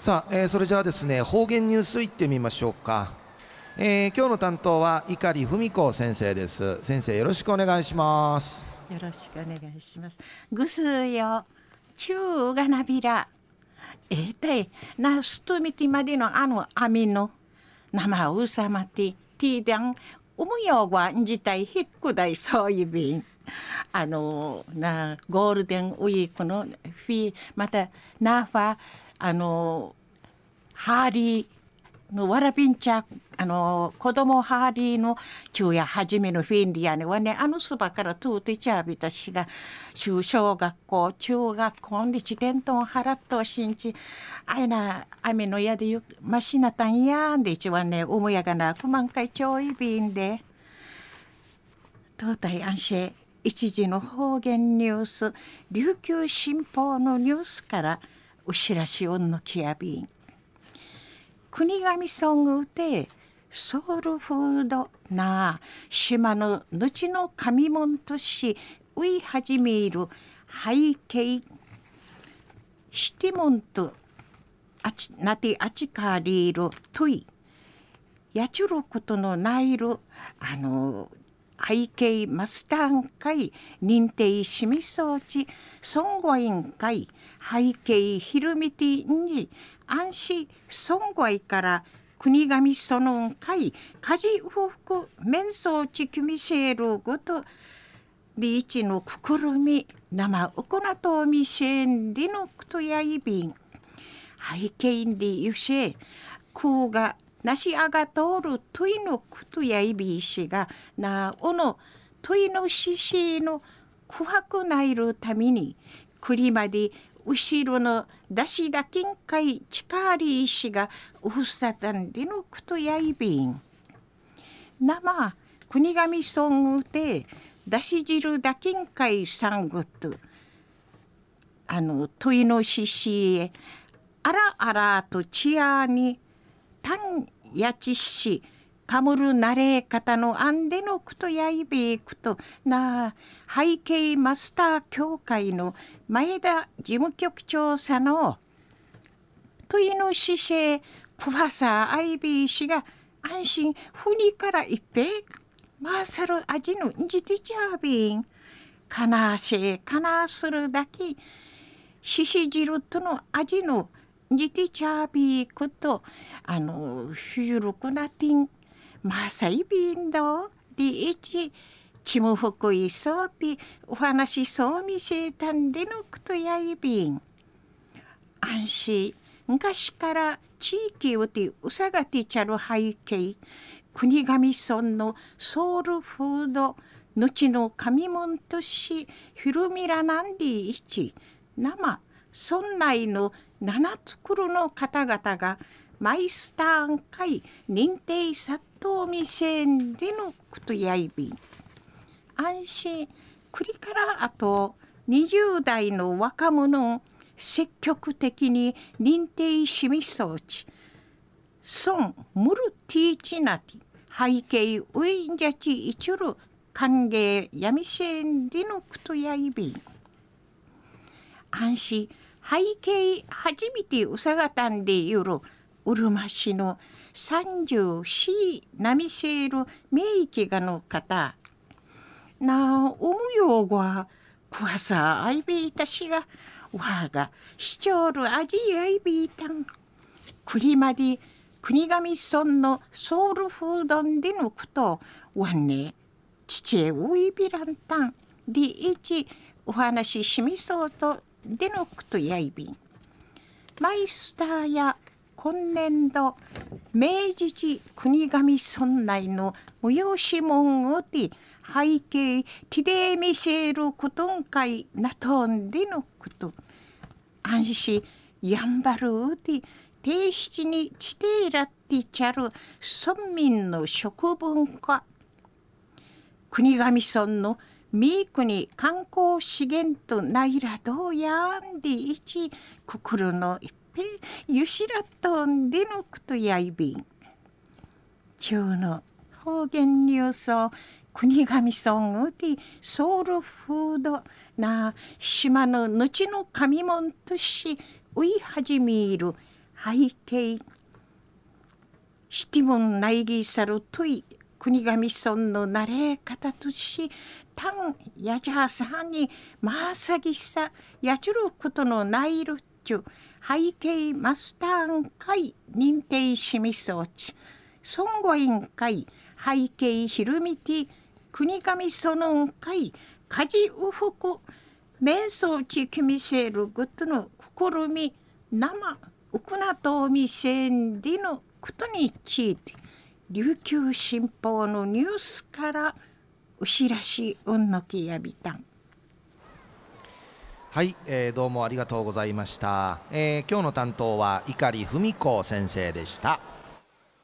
さあ、えー、それじゃあですね方言ニュースいってみましょうか、えー、今日の担当は碇文子先生です。先生よろしくお願いします。よろしくお願いします。ぐすよ。中がなびら。えー、たいなすとみてまでのあの網の。生うさまてティーダンおむよは自体ひっくだいそういびん。あのなゴールデンウィークのフィーまたナーファあのハーリーのわらびんちゃあの子供ハーリーの昼夜初めのフィンディアねはねあのそばから通ってちゃびたしが中小学校中学校で地点と払っとしんちあいな雨のやでゆましなたんやんで一はねおもやがなくまんかいちょいびんで東大安心一時の方言ニュース琉球新報のニュースから「うしらしおんのきやびん国神ソングでソウルフードな島の後の神門としうい始める背景シティモンとあちなてあちかりるといやちゅることのないるあの背景マスター会認定しみ装置損護委員会背景ひるみてんじ安心損護から国神その会家事夫婦面相地区みせるごとリーチのくくるみ生うこなとみせんでのくとやいびん。背景でゆせ空がなしあが通るといのくとやいびいしがなおのといのししのくはくないるためにくりまで後ろのだしだけんかいちかりいしがうふさたんでのくとやいびん。なま国神ソングでだし汁だけんかいさんぐとあのといのししへあらあらとちやにたんやちしかむるなれ方のあんでのくとやいべいくとな背景マスター協会の前田事務局長さのといの姿勢プファサーアイビー氏が安心ふにからいっぺマーサル味のんじてちゃびんかなせかなするだけしし汁との味のジティチャービークとあのルクなティンマサイビンドリイチチムフクイソーティお話そうみせたんでのくとやいびん。安心昔から地域をてうさがてちゃる背景国神村のソウルフード後の神門都市ヒルミラナンディイチ生村内の7つくるの方々がマイスターン会認定殺到未成でのことやいび安心くりからあと20代の若者を積極的に認定しみ装置。孫ムルティーチナティ背景ウィンジャチイチュル歓迎やみせんでのことやいび安心背景初めてうさがたんでゆるうるま市の三十四波せる名域がの方なあおむようがくわさあいびいたしがわがしちょるあじあいびいたん。くりまで国神村のソウルフードンでのことわんねちちえおいびらんたん。でいちお話ししみそうとでのくとやいびん。マイスターや今年度明治時国神村内の催し門をて背景ティレーミシェルことんかいなとんでのこと。安心やんばるうて定七に地底らってちゃる村民の食文化。国神村のミークに観光資源とないらどうやんでいちくくるのいっぺゆしらとんでのくとやいびん。中の方言ニュースを国神ソングでソウルフードな島の後の神門としうい始める背景シティモンナイギーサルトイ国頭村の慣れ方としタンやじゃさんにまさぎさやちゅることのないるっちゅ背景マスターン会認定しみそうち孫悟委員会背景ひるみて国頭その会家事うふく瞑想ちきみせるぐとの試み生ウクナトミセンディのことについて琉球新報のニュースから牛らしうんのきやびたん。はい、えー、どうもありがとうございました、えー、今日の担当は碇文子先生でした。